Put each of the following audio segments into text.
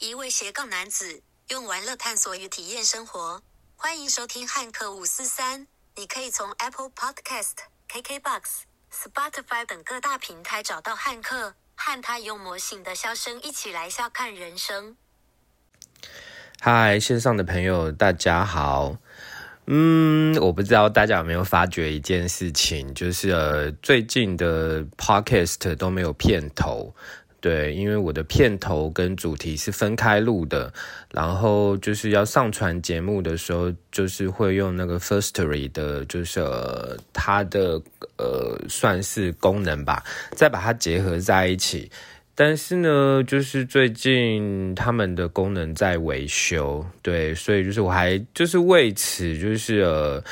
一位斜杠男子用玩乐探索与体验生活。欢迎收听汉克五四三。你可以从 Apple Podcast、KKBox、Spotify 等各大平台找到汉克，和他用魔性的笑声一起来笑看人生。嗨，线上的朋友，大家好。嗯，我不知道大家有没有发觉一件事情，就是呃，最近的 podcast 都没有片头。对，因为我的片头跟主题是分开录的，然后就是要上传节目的时候，就是会用那个 Firstory 的，就是它的呃算是功能吧，再把它结合在一起。但是呢，就是最近他们的功能在维修，对，所以就是我还就是为此就是呃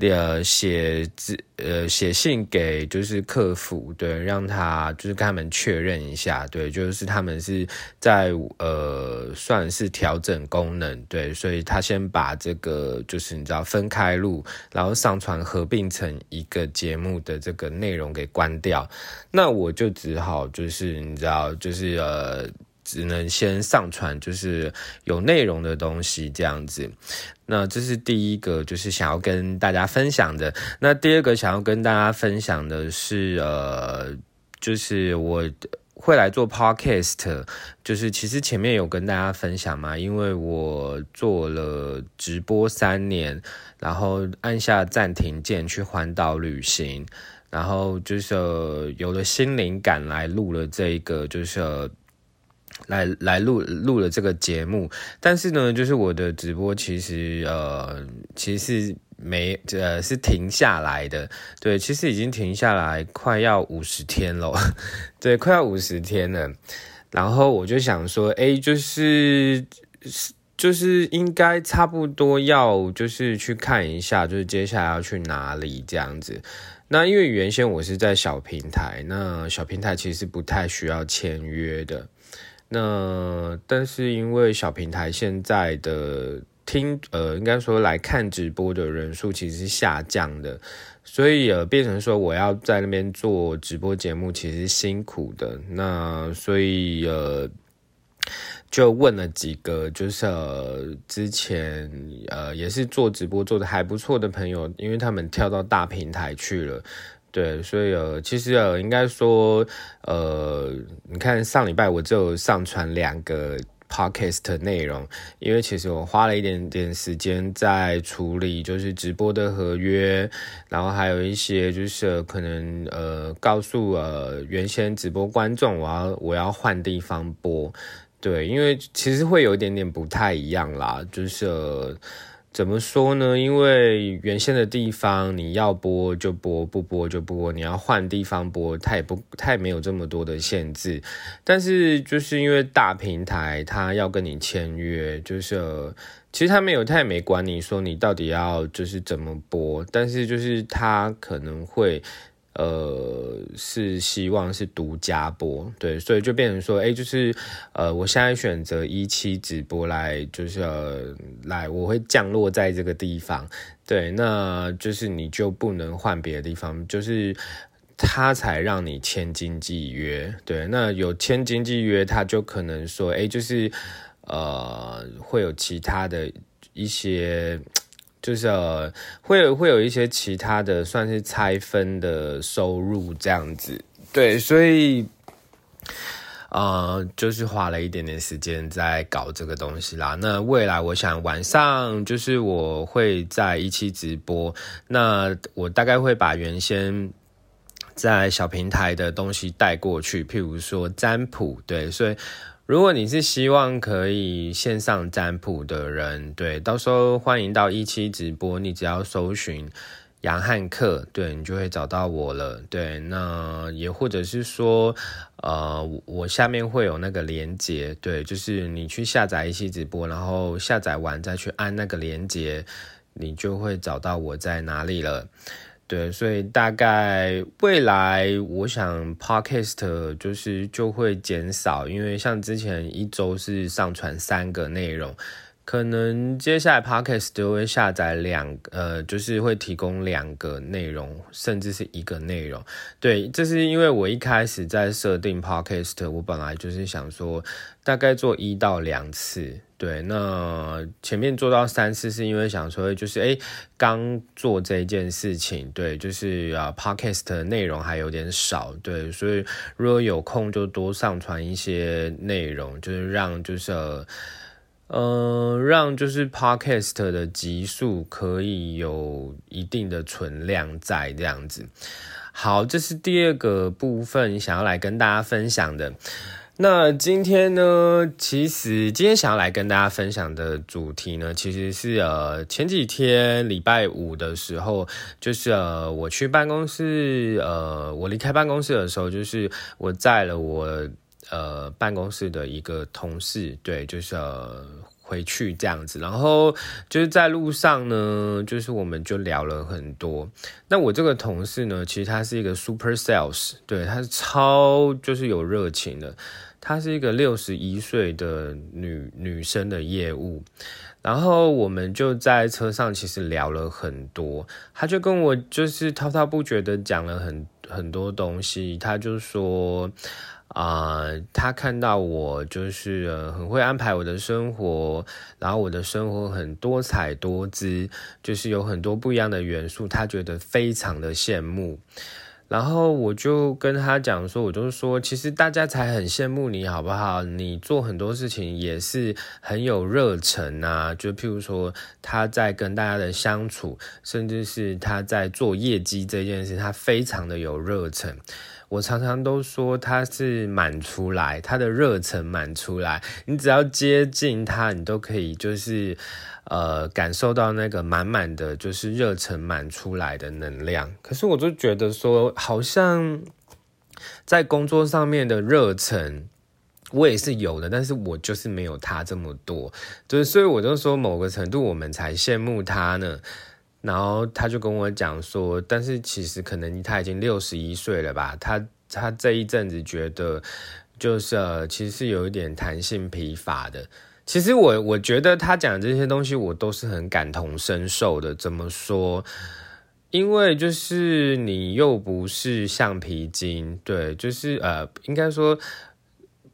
呃写字呃写信给就是客服，对，让他就是跟他们确认一下，对，就是他们是在呃算是调整功能，对，所以他先把这个就是你知道分开录，然后上传合并成一个节目的这个内容给关掉。那我就只好就是你知道，就是呃，只能先上传就是有内容的东西这样子。那这是第一个，就是想要跟大家分享的。那第二个想要跟大家分享的是，呃，就是我会来做 podcast，就是其实前面有跟大家分享嘛，因为我做了直播三年，然后按下暂停键去环岛旅行。然后就是有了新灵感来录了这个，就是来来录录了这个节目。但是呢，就是我的直播其实呃，其实是没呃是停下来的。对，其实已经停下来快要五十天了，对，快要五十天了。然后我就想说，哎，就是就是应该差不多要就是去看一下，就是接下来要去哪里这样子。那因为原先我是在小平台，那小平台其实不太需要签约的。那但是因为小平台现在的听呃，应该说来看直播的人数其实是下降的，所以呃变成说我要在那边做直播节目其实辛苦的。那所以呃。就问了几个，就是呃之前呃也是做直播做的还不错的朋友，因为他们跳到大平台去了，对，所以呃其实呃应该说呃你看上礼拜我就上传两个 podcast 内容，因为其实我花了一点点时间在处理就是直播的合约，然后还有一些就是可能呃告诉呃原先直播观众我要我要换地方播。对，因为其实会有一点点不太一样啦，就是怎么说呢？因为原先的地方你要播就播，不播就不播，你要换地方播，它也不太没有这么多的限制。但是就是因为大平台它要跟你签约，就是其实他没有他也没管你说你到底要就是怎么播，但是就是他可能会。呃，是希望是独家播，对，所以就变成说，哎，就是，呃，我现在选择一期直播来，就是来，我会降落在这个地方，对，那就是你就不能换别的地方，就是他才让你签经纪约，对，那有签经纪约，他就可能说，哎，就是，呃，会有其他的一些。就是会有会有一些其他的算是拆分的收入这样子，对，所以，呃，就是花了一点点时间在搞这个东西啦。那未来我想晚上就是我会在一期直播，那我大概会把原先在小平台的东西带过去，譬如说占卜，对，所以。如果你是希望可以线上占卜的人，对，到时候欢迎到一期直播，你只要搜寻杨汉克，对你就会找到我了。对，那也或者是说，呃，我下面会有那个连接，对，就是你去下载一期直播，然后下载完再去按那个连接，你就会找到我在哪里了。对，所以大概未来我想 podcast 就是就会减少，因为像之前一周是上传三个内容，可能接下来 podcast 都会下载两呃，就是会提供两个内容，甚至是一个内容。对，这是因为我一开始在设定 podcast，我本来就是想说大概做一到两次。对，那前面做到三次是因为想说，就是诶刚做这件事情，对，就是啊，podcast 的内容还有点少，对，所以如果有空就多上传一些内容，就是让就是呃让就是 podcast 的集数可以有一定的存量在这样子。好，这是第二个部分想要来跟大家分享的。那今天呢，其实今天想要来跟大家分享的主题呢，其实是呃前几天礼拜五的时候，就是呃我去办公室，呃我离开办公室的时候，就是我载了我呃办公室的一个同事，对，就是呃回去这样子，然后就是在路上呢，就是我们就聊了很多。那我这个同事呢，其实他是一个 super sales，对，他是超就是有热情的。她是一个六十一岁的女女生的业务，然后我们就在车上其实聊了很多，她就跟我就是滔滔不绝的讲了很很多东西，她就说啊，他看到我就是很会安排我的生活，然后我的生活很多彩多姿，就是有很多不一样的元素，他觉得非常的羡慕。然后我就跟他讲说，我就说，其实大家才很羡慕你，好不好？你做很多事情也是很有热忱啊。就譬如说，他在跟大家的相处，甚至是他在做业绩这件事，他非常的有热忱。我常常都说他是满出来，他的热忱满出来。你只要接近他，你都可以就是。呃，感受到那个满满的就是热忱满出来的能量，可是我就觉得说，好像在工作上面的热忱，我也是有的，但是我就是没有他这么多，就是所以我就说，某个程度我们才羡慕他呢。然后他就跟我讲说，但是其实可能他已经六十一岁了吧，他他这一阵子觉得就是其实是有一点弹性疲乏的。其实我我觉得他讲这些东西，我都是很感同身受的。怎么说？因为就是你又不是橡皮筋，对，就是呃，应该说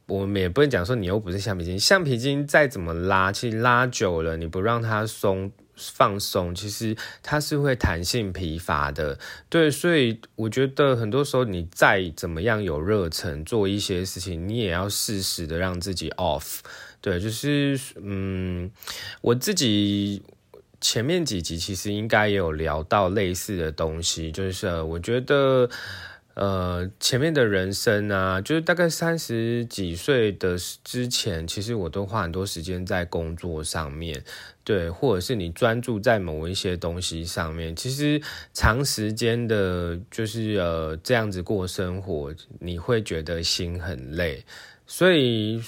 我们也不能讲说你又不是橡皮筋。橡皮筋再怎么拉，其实拉久了，你不让它松放松，其实它是会弹性疲乏的。对，所以我觉得很多时候你再怎么样有热忱做一些事情，你也要适时的让自己 off。对，就是嗯，我自己前面几集其实应该也有聊到类似的东西，就是我觉得呃前面的人生啊，就是大概三十几岁的之前，其实我都花很多时间在工作上面，对，或者是你专注在某一些东西上面，其实长时间的，就是呃这样子过生活，你会觉得心很累，所以。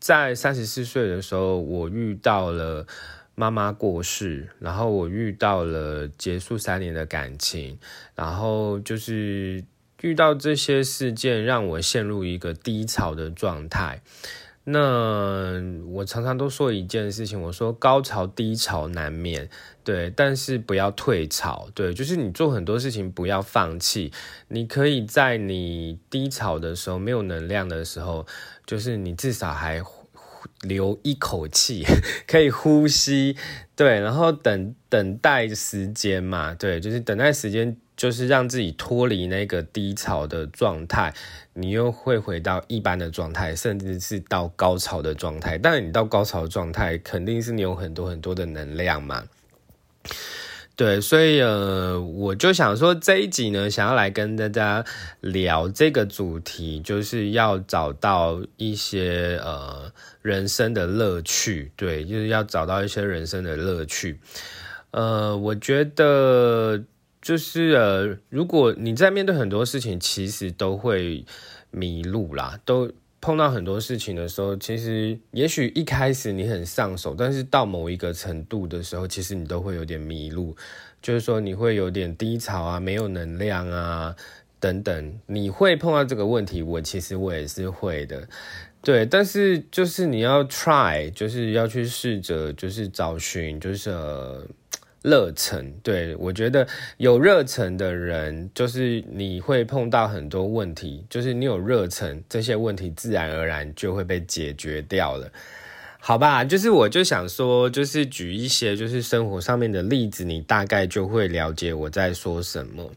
在三十四岁的时候，我遇到了妈妈过世，然后我遇到了结束三年的感情，然后就是遇到这些事件，让我陷入一个低潮的状态。那我常常都说一件事情，我说高潮低潮难免，对，但是不要退潮，对，就是你做很多事情不要放弃，你可以在你低潮的时候没有能量的时候。就是你至少还留一口气，可以呼吸，对，然后等等待时间嘛，对，就是等待时间，就是让自己脱离那个低潮的状态，你又会回到一般的状态，甚至是到高潮的状态。但是你到高潮状态，肯定是你有很多很多的能量嘛。对，所以呃，我就想说这一集呢，想要来跟大家聊这个主题，就是要找到一些呃人生的乐趣，对，就是要找到一些人生的乐趣。呃，我觉得就是呃，如果你在面对很多事情，其实都会迷路啦，都。碰到很多事情的时候，其实也许一开始你很上手，但是到某一个程度的时候，其实你都会有点迷路，就是说你会有点低潮啊，没有能量啊等等，你会碰到这个问题。我其实我也是会的，对，但是就是你要 try，就是要去试着，就是找寻，就是热忱。对我觉得有热忱的人，就是你会碰到很多问题，就是你有热忱，这些问题自然而然就会被解决掉了。好吧，就是我就想说，就是举一些就是生活上面的例子，你大概就会了解我在说什么。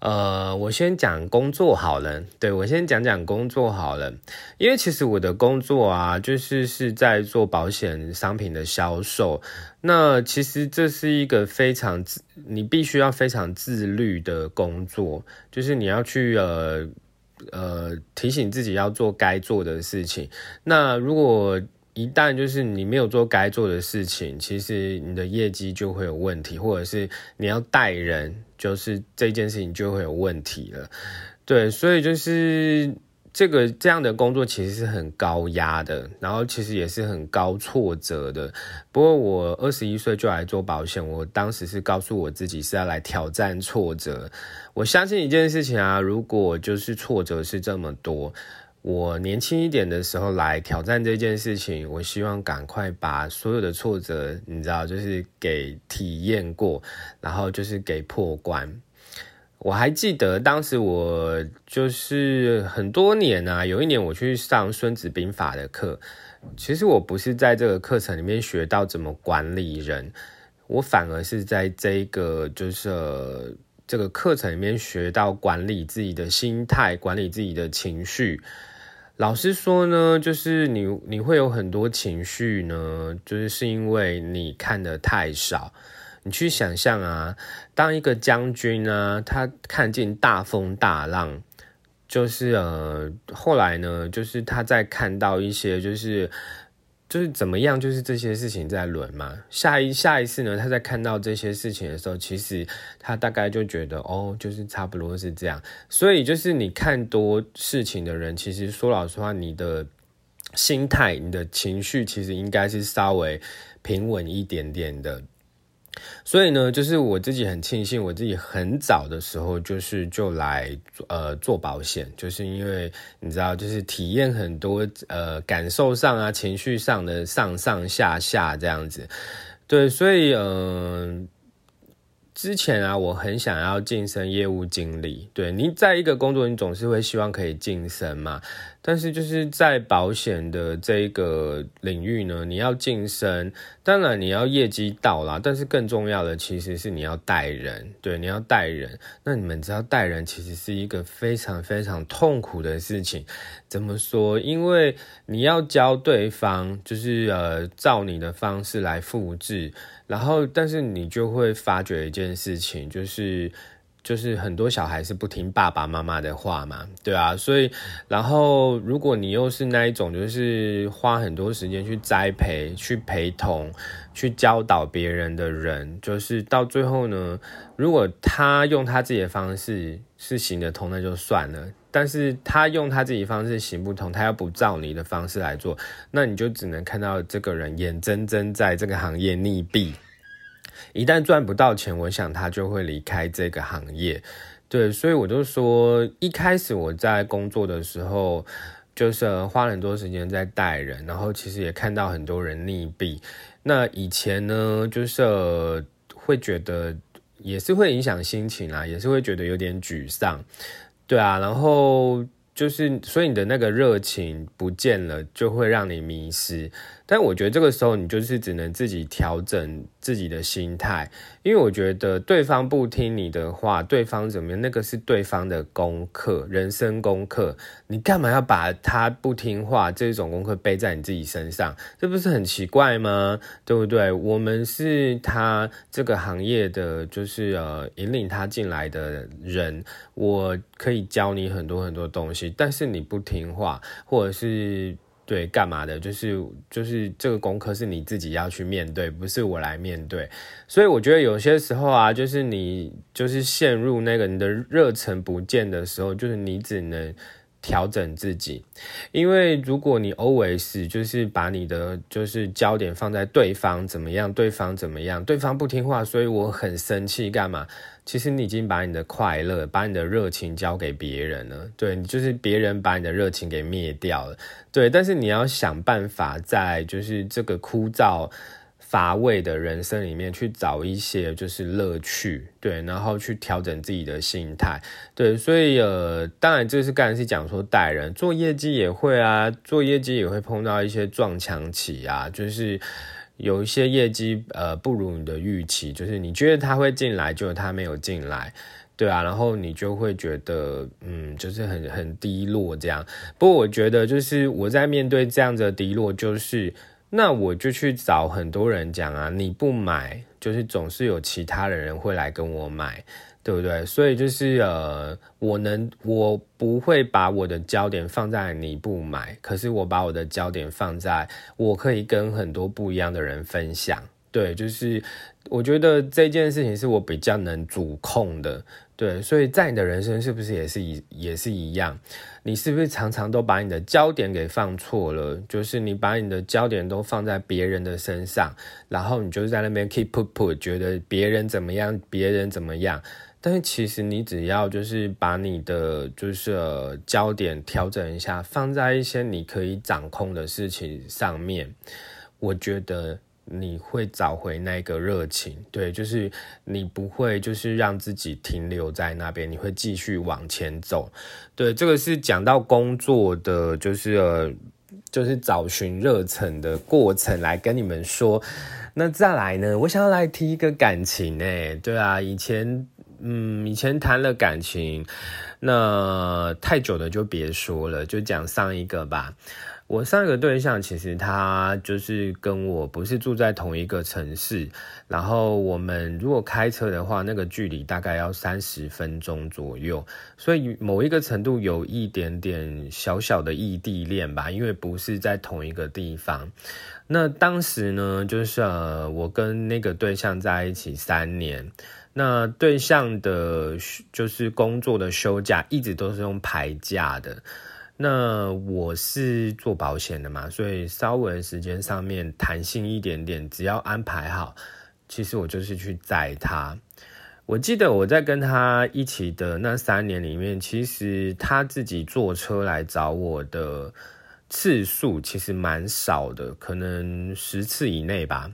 呃，我先讲工作好了，对我先讲讲工作好了，因为其实我的工作啊，就是是在做保险商品的销售。那其实这是一个非常，你必须要非常自律的工作，就是你要去呃呃提醒自己要做该做的事情。那如果一旦就是你没有做该做的事情，其实你的业绩就会有问题，或者是你要带人，就是这件事情就会有问题了。对，所以就是这个这样的工作其实是很高压的，然后其实也是很高挫折的。不过我二十一岁就来做保险，我当时是告诉我自己是要来挑战挫折。我相信一件事情啊，如果就是挫折是这么多。我年轻一点的时候来挑战这件事情，我希望赶快把所有的挫折，你知道，就是给体验过，然后就是给破关。我还记得当时我就是很多年啊，有一年我去上《孙子兵法》的课，其实我不是在这个课程里面学到怎么管理人，我反而是在这个就是这个课程里面学到管理自己的心态，管理自己的情绪。老实说呢，就是你你会有很多情绪呢，就是是因为你看的太少。你去想象啊，当一个将军呢，他看见大风大浪，就是呃，后来呢，就是他在看到一些就是。就是怎么样，就是这些事情在轮嘛。下一下一次呢，他在看到这些事情的时候，其实他大概就觉得哦，就是差不多是这样。所以就是你看多事情的人，其实说老实话，你的心态、你的情绪，其实应该是稍微平稳一点点的。所以呢，就是我自己很庆幸，我自己很早的时候就是就来呃做保险，就是因为你知道，就是体验很多呃感受上啊、情绪上的上上下下这样子，对，所以嗯。之前啊，我很想要晋升业务经理。对你在一个工作，你总是会希望可以晋升嘛。但是就是在保险的这个领域呢，你要晋升，当然你要业绩到啦。但是更重要的其实是你要带人。对，你要带人。那你们知道带人其实是一个非常非常痛苦的事情。怎么说？因为你要教对方，就是呃，照你的方式来复制。然后，但是你就会发觉一件事情，就是，就是很多小孩是不听爸爸妈妈的话嘛，对啊，所以，然后如果你又是那一种，就是花很多时间去栽培、去陪同、去教导别人的人，就是到最后呢，如果他用他自己的方式是行得通，那就算了。但是他用他自己方式行不通，他要不照你的方式来做，那你就只能看到这个人眼睁睁在这个行业溺毙。一旦赚不到钱，我想他就会离开这个行业。对，所以我就说，一开始我在工作的时候，就是花很多时间在带人，然后其实也看到很多人溺毙。那以前呢，就是会觉得也是会影响心情啊，也是会觉得有点沮丧。对啊，然后就是，所以你的那个热情不见了，就会让你迷失。但我觉得这个时候，你就是只能自己调整自己的心态，因为我觉得对方不听你的话，对方怎么样，那个是对方的功课，人生功课，你干嘛要把他不听话这种功课背在你自己身上？这不是很奇怪吗？对不对？我们是他这个行业的，就是呃，引领他进来的人，我可以教你很多很多东西，但是你不听话，或者是。对，干嘛的？就是就是这个功课是你自己要去面对，不是我来面对。所以我觉得有些时候啊，就是你就是陷入那个你的热忱不见的时候，就是你只能调整自己，因为如果你 always 就是把你的就是焦点放在对方怎么样，对方怎么样，对方不听话，所以我很生气，干嘛？其实你已经把你的快乐、把你的热情交给别人了，对你就是别人把你的热情给灭掉了，对。但是你要想办法在就是这个枯燥。乏味的人生里面去找一些就是乐趣，对，然后去调整自己的心态，对，所以呃，当然这是刚才是讲说带人做业绩也会啊，做业绩也会碰到一些撞墙期啊，就是有一些业绩呃不如你的预期，就是你觉得他会进来，就他没有进来，对啊，然后你就会觉得嗯，就是很很低落这样。不过我觉得就是我在面对这样的低落，就是。那我就去找很多人讲啊，你不买，就是总是有其他的人会来跟我买，对不对？所以就是呃，我能，我不会把我的焦点放在你不买，可是我把我的焦点放在我可以跟很多不一样的人分享，对，就是我觉得这件事情是我比较能主控的。对，所以在你的人生是不是也是一也是一样？你是不是常常都把你的焦点给放错了？就是你把你的焦点都放在别人的身上，然后你就在那边 keep put put，觉得别人怎么样，别人怎么样。但是其实你只要就是把你的就是焦点调整一下，放在一些你可以掌控的事情上面，我觉得。你会找回那个热情，对，就是你不会就是让自己停留在那边，你会继续往前走。对，这个是讲到工作的，就是呃，就是找寻热忱的过程来跟你们说。那再来呢，我想要来提一个感情，哎，对啊，以前嗯，以前谈了感情，那太久的就别说了，就讲上一个吧。我上一个对象其实他就是跟我不是住在同一个城市，然后我们如果开车的话，那个距离大概要三十分钟左右，所以某一个程度有一点点小小的异地恋吧，因为不是在同一个地方。那当时呢，就是，我跟那个对象在一起三年，那对象的就是工作的休假一直都是用排假的。那我是做保险的嘛，所以稍微时间上面弹性一点点，只要安排好，其实我就是去载他。我记得我在跟他一起的那三年里面，其实他自己坐车来找我的次数其实蛮少的，可能十次以内吧。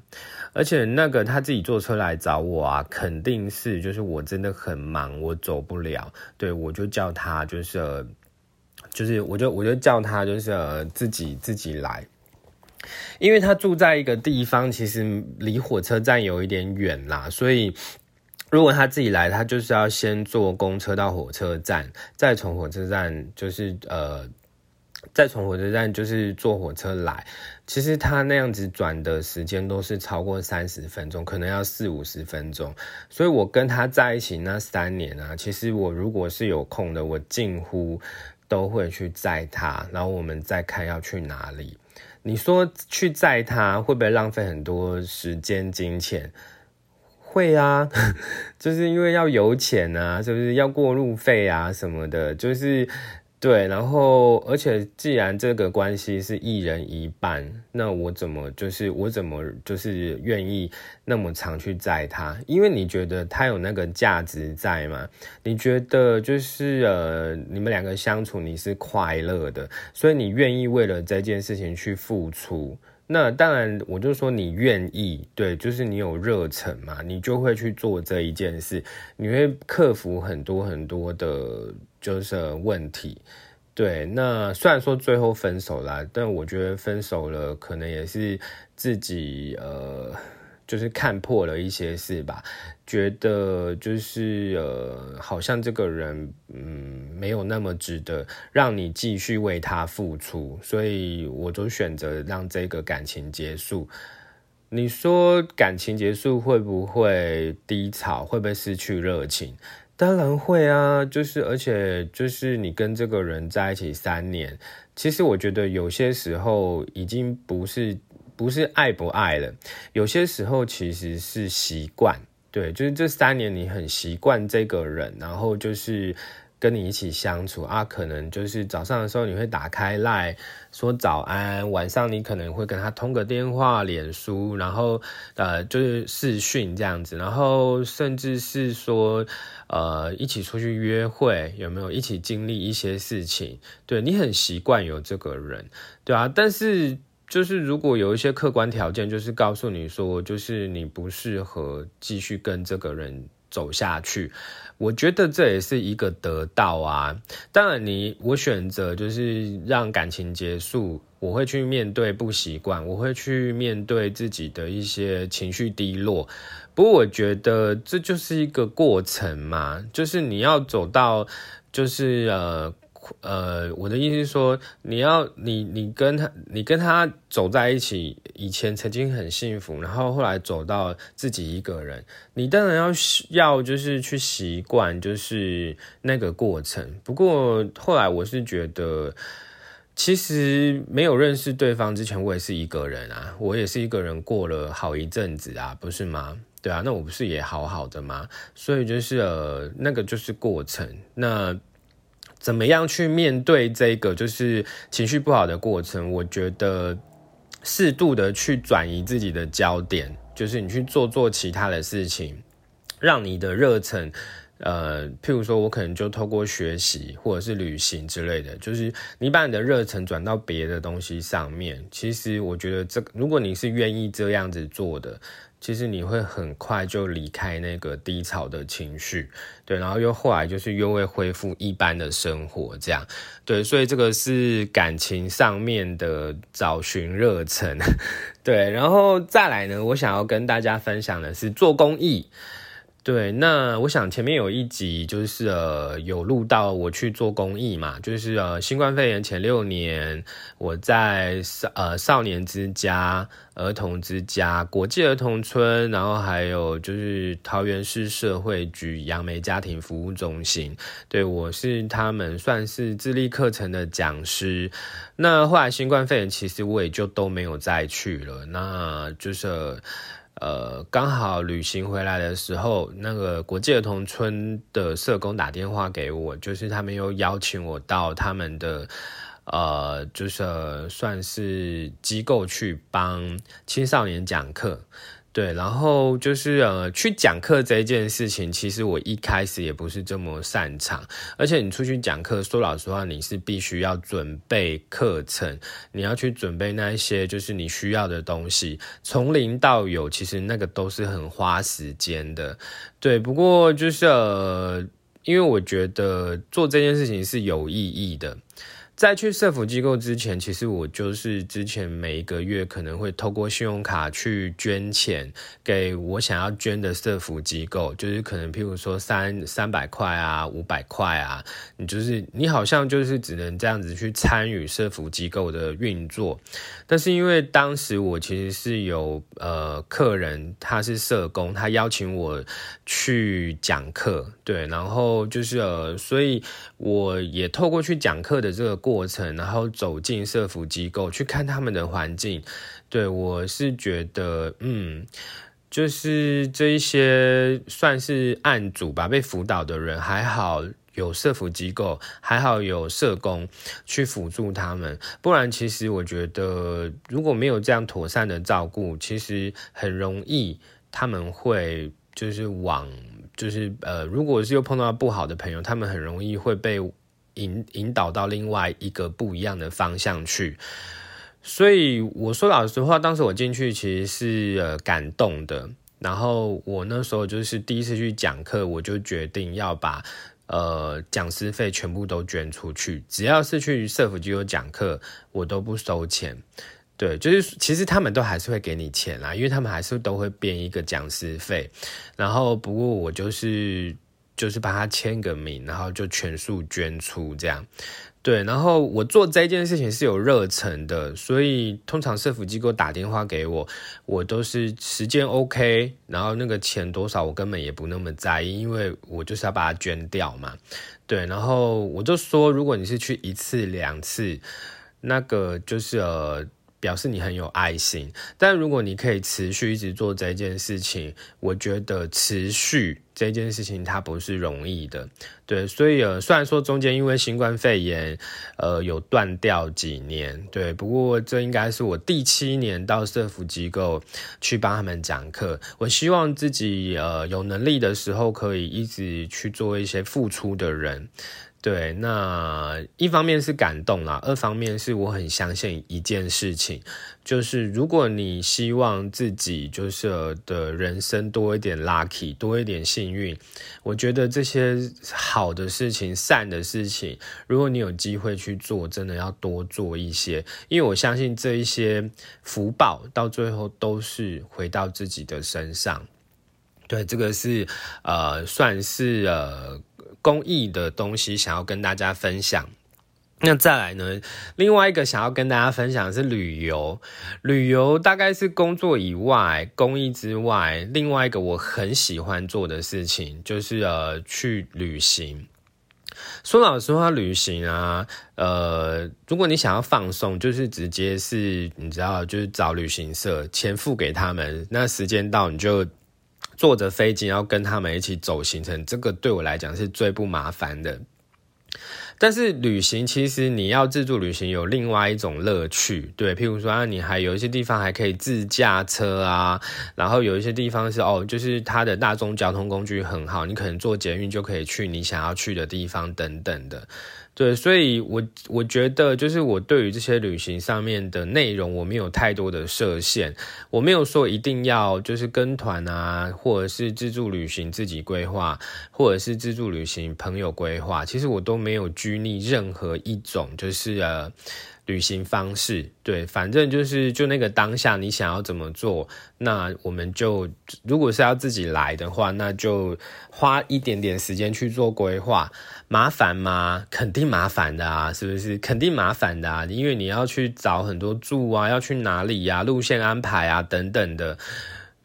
而且那个他自己坐车来找我啊，肯定是就是我真的很忙，我走不了，对我就叫他就是。就是，我就我就叫他，就是自己自己来，因为他住在一个地方，其实离火车站有一点远啦，所以如果他自己来，他就是要先坐公车到火车站，再从火车站就是呃，再从火车站就是坐火车来。其实他那样子转的时间都是超过三十分钟，可能要四五十分钟。所以我跟他在一起那三年啊，其实我如果是有空的，我近乎。都会去载他，然后我们再看要去哪里。你说去载他会不会浪费很多时间金钱？会啊，就是因为要油钱啊，是不是要过路费啊什么的，就是。对，然后而且既然这个关系是一人一半，那我怎么就是我怎么就是愿意那么长去载他？因为你觉得他有那个价值在吗？你觉得就是呃，你们两个相处你是快乐的，所以你愿意为了这件事情去付出。那当然，我就说你愿意，对，就是你有热忱嘛，你就会去做这一件事，你会克服很多很多的，就是问题，对。那虽然说最后分手了，但我觉得分手了可能也是自己呃。就是看破了一些事吧，觉得就是呃，好像这个人嗯没有那么值得让你继续为他付出，所以我就选择让这个感情结束。你说感情结束会不会低潮？会不会失去热情？当然会啊！就是而且就是你跟这个人在一起三年，其实我觉得有些时候已经不是。不是爱不爱了，有些时候其实是习惯。对，就是这三年你很习惯这个人，然后就是跟你一起相处啊，可能就是早上的时候你会打开赖说早安，晚上你可能会跟他通个电话、脸书，然后呃就是视讯这样子，然后甚至是说呃一起出去约会，有没有一起经历一些事情？对你很习惯有这个人，对啊，但是就是如果有一些客观条件，就是告诉你说，就是你不适合继续跟这个人。走下去，我觉得这也是一个得到啊。当然，你我选择就是让感情结束，我会去面对不习惯，我会去面对自己的一些情绪低落。不过，我觉得这就是一个过程嘛，就是你要走到，就是呃。呃，我的意思是说，你要你你跟他你跟他走在一起，以前曾经很幸福，然后后来走到自己一个人，你当然要要就是去习惯就是那个过程。不过后来我是觉得，其实没有认识对方之前，我也是一个人啊，我也是一个人过了好一阵子啊，不是吗？对啊，那我不是也好好的吗？所以就是呃，那个就是过程，那。怎么样去面对这个就是情绪不好的过程？我觉得适度的去转移自己的焦点，就是你去做做其他的事情，让你的热忱，呃，譬如说我可能就透过学习或者是旅行之类的，就是你把你的热忱转到别的东西上面。其实我觉得这，如果你是愿意这样子做的。其实你会很快就离开那个低潮的情绪，对，然后又后来就是又会恢复一般的生活，这样，对，所以这个是感情上面的找寻热忱，对，然后再来呢，我想要跟大家分享的是做公益。对，那我想前面有一集就是呃有录到我去做公益嘛，就是呃新冠肺炎前六年我在少呃少年之家、儿童之家、国际儿童村，然后还有就是桃园市社会局杨梅家庭服务中心，对我是他们算是智力课程的讲师。那后来新冠肺炎其实我也就都没有再去了，那就是。呃刚好旅行回来的时候，那个国际儿童村的社工打电话给我，就是他们又邀请我到他们的，呃，就是算是机构去帮青少年讲课。对，然后就是呃，去讲课这件事情，其实我一开始也不是这么擅长。而且你出去讲课，说老实话，你是必须要准备课程，你要去准备那一些就是你需要的东西，从零到有，其实那个都是很花时间的。对，不过就是呃，因为我觉得做这件事情是有意义的。在去社福机构之前，其实我就是之前每一个月可能会透过信用卡去捐钱给我想要捐的社福机构，就是可能譬如说三三百块啊、五百块啊，你就是你好像就是只能这样子去参与社福机构的运作。但是因为当时我其实是有呃客人，他是社工，他邀请我去讲课，对，然后就是呃，所以我也透过去讲课的这个。过程，然后走进社福机构去看他们的环境，对我是觉得，嗯，就是这一些算是案主吧，被辅导的人还好有社福机构，还好有社工去辅助他们，不然其实我觉得如果没有这样妥善的照顾，其实很容易他们会就是往就是呃，如果是又碰到不好的朋友，他们很容易会被。引引导到另外一个不一样的方向去，所以我说老实话，当时我进去其实是呃感动的。然后我那时候就是第一次去讲课，我就决定要把呃讲师费全部都捐出去，只要是去社福机构讲课，我都不收钱。对，就是其实他们都还是会给你钱啦，因为他们还是都会编一个讲师费。然后不过我就是。就是帮他签个名，然后就全数捐出这样，对。然后我做这件事情是有热忱的，所以通常社福机构打电话给我，我都是时间 OK，然后那个钱多少我根本也不那么在意，因为我就是要把它捐掉嘛，对。然后我就说，如果你是去一次两次，那个就是呃。表示你很有爱心。但如果你可以持续一直做这件事情，我觉得持续这件事情它不是容易的。对，所以呃，虽然说中间因为新冠肺炎，呃，有断掉几年，对，不过这应该是我第七年到社福机构去帮他们讲课。我希望自己呃有能力的时候，可以一直去做一些付出的人。对，那一方面是感动啦，二方面是我很相信一件事情，就是如果你希望自己就是的人生多一点 lucky，多一点幸运，我觉得这些好的事情、善的事情，如果你有机会去做，真的要多做一些，因为我相信这一些福报到最后都是回到自己的身上。对，这个是呃，算是呃。公益的东西想要跟大家分享，那再来呢？另外一个想要跟大家分享的是旅游，旅游大概是工作以外、公益之外，另外一个我很喜欢做的事情，就是呃去旅行。说老实话，旅行啊，呃，如果你想要放松，就是直接是你知道，就是找旅行社，钱付给他们，那时间到你就。坐着飞机要跟他们一起走行程，这个对我来讲是最不麻烦的。但是旅行其实你要自助旅行有另外一种乐趣，对，譬如说啊，你还有一些地方还可以自驾车啊，然后有一些地方是哦，就是它的大众交通工具很好，你可能坐捷运就可以去你想要去的地方等等的。对，所以，我我觉得，就是我对于这些旅行上面的内容，我没有太多的设限，我没有说一定要就是跟团啊，或者是自助旅行自己规划，或者是自助旅行朋友规划，其实我都没有拘泥任何一种，就是呃。旅行方式，对，反正就是就那个当下，你想要怎么做，那我们就如果是要自己来的话，那就花一点点时间去做规划，麻烦吗？肯定麻烦的啊，是不是？肯定麻烦的啊，因为你要去找很多住啊，要去哪里呀，路线安排啊，等等的。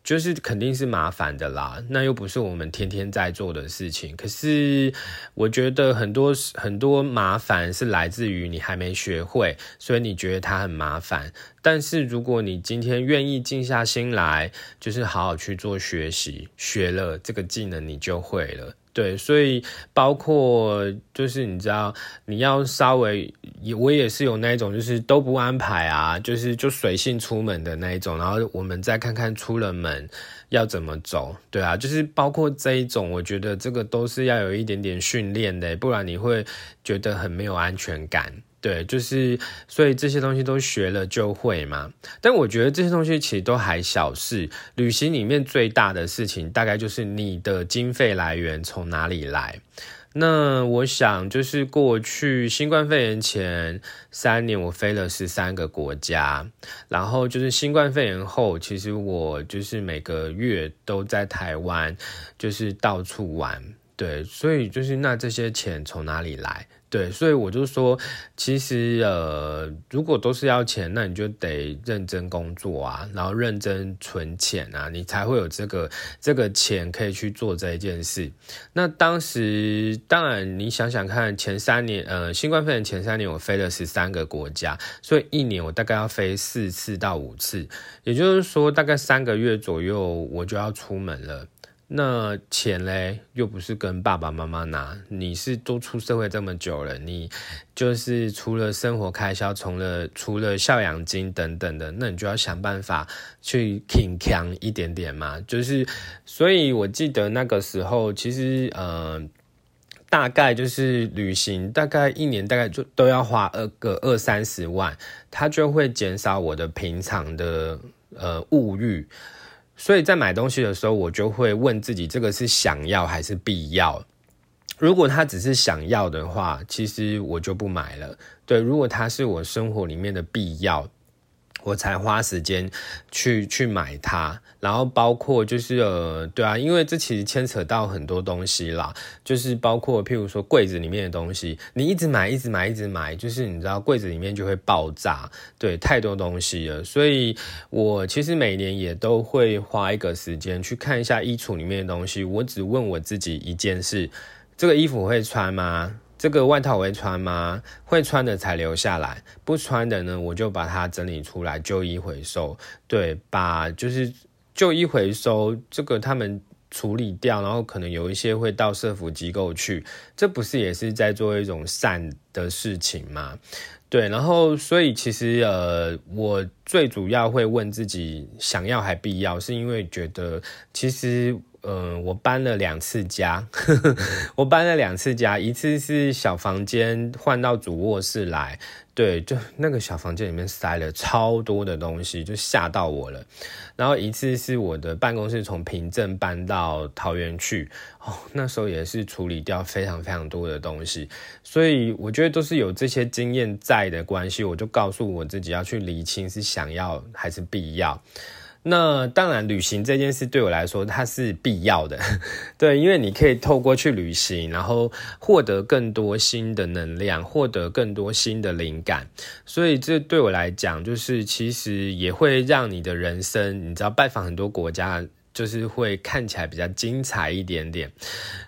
就是肯定是麻烦的啦，那又不是我们天天在做的事情。可是我觉得很多很多麻烦是来自于你还没学会，所以你觉得它很麻烦。但是如果你今天愿意静下心来，就是好好去做学习，学了这个技能，你就会了。对，所以包括就是你知道，你要稍微，我也是有那一种，就是都不安排啊，就是就随性出门的那一种，然后我们再看看出了门要怎么走，对啊，就是包括这一种，我觉得这个都是要有一点点训练的，不然你会觉得很没有安全感。对，就是所以这些东西都学了就会嘛。但我觉得这些东西其实都还小事。旅行里面最大的事情，大概就是你的经费来源从哪里来。那我想，就是过去新冠肺炎前三年，我飞了十三个国家。然后就是新冠肺炎后，其实我就是每个月都在台湾，就是到处玩。对，所以就是那这些钱从哪里来？对，所以我就说，其实呃，如果都是要钱，那你就得认真工作啊，然后认真存钱啊，你才会有这个这个钱可以去做这一件事。那当时当然，你想想看，前三年呃，新冠肺炎前三年我飞了十三个国家，所以一年我大概要飞四次到五次，也就是说大概三个月左右我就要出门了。那钱嘞，又不是跟爸爸妈妈拿，你是都出社会这么久了，你就是除了生活开销，除了除了孝养金等等的，那你就要想办法去挺强一点点嘛。就是，所以我记得那个时候，其实呃，大概就是旅行，大概一年大概就都要花二个二三十万，它就会减少我的平常的呃物欲。所以在买东西的时候，我就会问自己，这个是想要还是必要？如果他只是想要的话，其实我就不买了。对，如果他是我生活里面的必要。我才花时间去去买它，然后包括就是呃，对啊，因为这其实牵扯到很多东西啦，就是包括譬如说柜子里面的东西，你一直买一直买一直买，就是你知道柜子里面就会爆炸，对，太多东西了，所以我其实每年也都会花一个时间去看一下衣橱里面的东西，我只问我自己一件事：这个衣服会穿吗？这个外套我会穿吗？会穿的才留下来，不穿的呢，我就把它整理出来旧衣回收。对，把就是旧衣回收这个他们处理掉，然后可能有一些会到社福机构去，这不是也是在做一种善的事情吗？对，然后所以其实呃，我最主要会问自己想要还必要，是因为觉得其实。嗯，我搬了两次家，我搬了两次家，一次是小房间换到主卧室来，对，就那个小房间里面塞了超多的东西，就吓到我了。然后一次是我的办公室从平镇搬到桃园去，哦，那时候也是处理掉非常非常多的东西，所以我觉得都是有这些经验在的关系，我就告诉我自己要去厘清是想要还是必要。那当然，旅行这件事对我来说它是必要的，对，因为你可以透过去旅行，然后获得更多新的能量，获得更多新的灵感，所以这对我来讲，就是其实也会让你的人生，你知道，拜访很多国家。就是会看起来比较精彩一点点，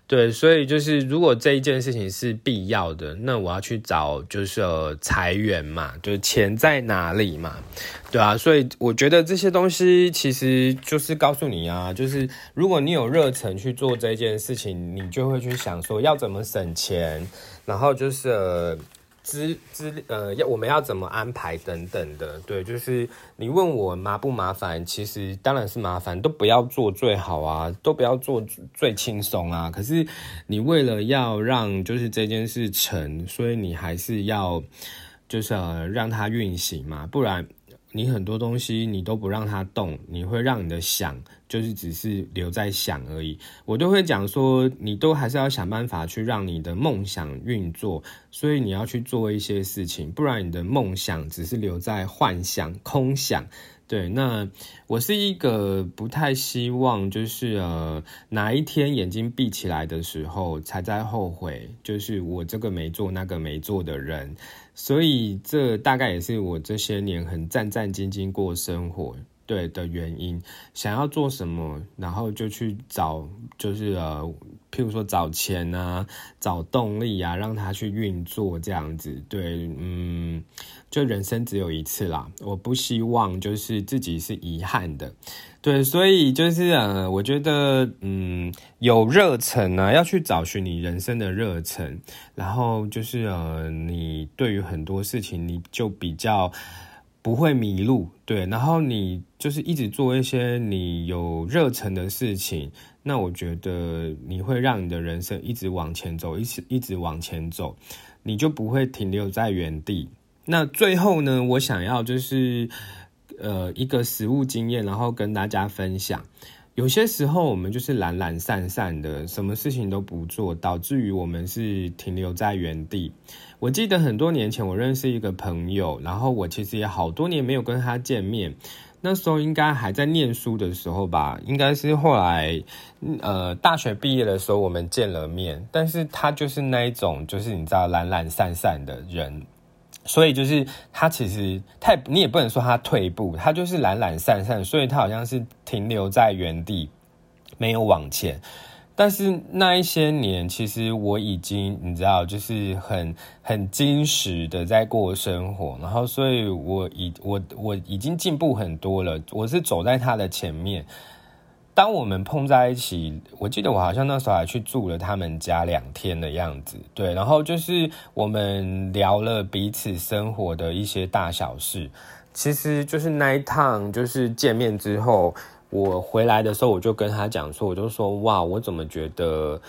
对，所以就是如果这一件事情是必要的，那我要去找就是裁员嘛，就是钱在哪里嘛，对啊，所以我觉得这些东西其实就是告诉你啊，就是如果你有热忱去做这件事情，你就会去想说要怎么省钱，然后就是。资资呃要我们要怎么安排等等的，对，就是你问我麻不麻烦，其实当然是麻烦，都不要做最好啊，都不要做最轻松啊。可是你为了要让就是这件事成，所以你还是要就是让它运行嘛，不然。你很多东西你都不让它动，你会让你的想就是只是留在想而已。我都会讲说，你都还是要想办法去让你的梦想运作，所以你要去做一些事情，不然你的梦想只是留在幻想、空想。对，那我是一个不太希望，就是呃哪一天眼睛闭起来的时候才在后悔，就是我这个没做那个没做的人，所以这大概也是我这些年很战战兢兢过生活。对的原因，想要做什么，然后就去找，就是呃，譬如说找钱啊，找动力啊，让他去运作这样子。对，嗯，就人生只有一次啦，我不希望就是自己是遗憾的。对，所以就是呃，我觉得嗯，有热忱呢，要去找寻你人生的热忱，然后就是呃，你对于很多事情你就比较。不会迷路，对，然后你就是一直做一些你有热忱的事情，那我觉得你会让你的人生一直往前走，一直一直往前走，你就不会停留在原地。那最后呢，我想要就是呃一个实物经验，然后跟大家分享。有些时候我们就是懒懒散散的，什么事情都不做，导致于我们是停留在原地。我记得很多年前我认识一个朋友，然后我其实也好多年没有跟他见面。那时候应该还在念书的时候吧，应该是后来呃大学毕业的时候我们见了面。但是他就是那一种，就是你知道懒懒散散的人。所以就是他其实太你也不能说他退步，他就是懒懒散散，所以他好像是停留在原地，没有往前。但是那一些年，其实我已经你知道，就是很很矜持的在过生活，然后所以我已我我已经进步很多了，我是走在他的前面。当我们碰在一起，我记得我好像那时候还去住了他们家两天的样子，对，然后就是我们聊了彼此生活的一些大小事。其实就是那一趟，就是见面之后，我回来的时候，我就跟他讲说，我就说，哇，我怎么觉得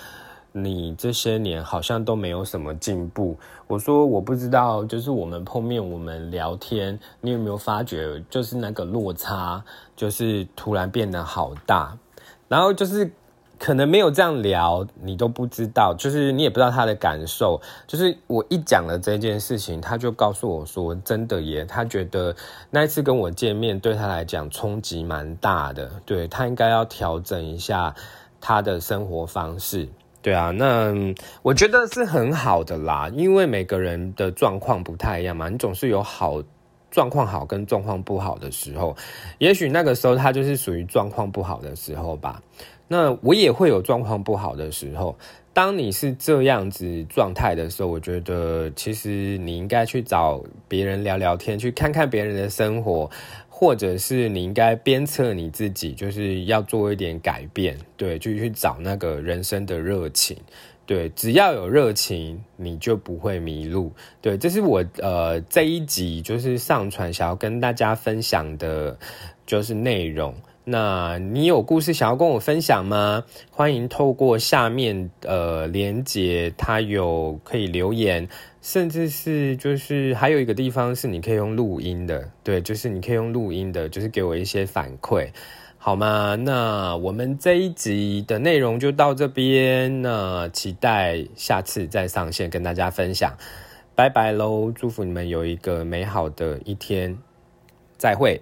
你这些年好像都没有什么进步？我说我不知道，就是我们碰面，我们聊天，你有没有发觉，就是那个落差？就是突然变得好大，然后就是可能没有这样聊，你都不知道，就是你也不知道他的感受。就是我一讲了这件事情，他就告诉我说：“真的耶，他觉得那一次跟我见面对他来讲冲击蛮大的，对他应该要调整一下他的生活方式。”对啊，那我觉得是很好的啦，因为每个人的状况不太一样嘛，你总是有好。状况好跟状况不好的时候，也许那个时候他就是属于状况不好的时候吧。那我也会有状况不好的时候。当你是这样子状态的时候，我觉得其实你应该去找别人聊聊天，去看看别人的生活，或者是你应该鞭策你自己，就是要做一点改变，对，就去找那个人生的热情。对，只要有热情，你就不会迷路。对，这是我呃这一集就是上传想要跟大家分享的，就是内容。那你有故事想要跟我分享吗？欢迎透过下面呃连接，它有可以留言，甚至是就是还有一个地方是你可以用录音的，对，就是你可以用录音的，就是给我一些反馈，好吗？那我们这一集的内容就到这边，那期待下次再上线跟大家分享，拜拜喽！祝福你们有一个美好的一天，再会。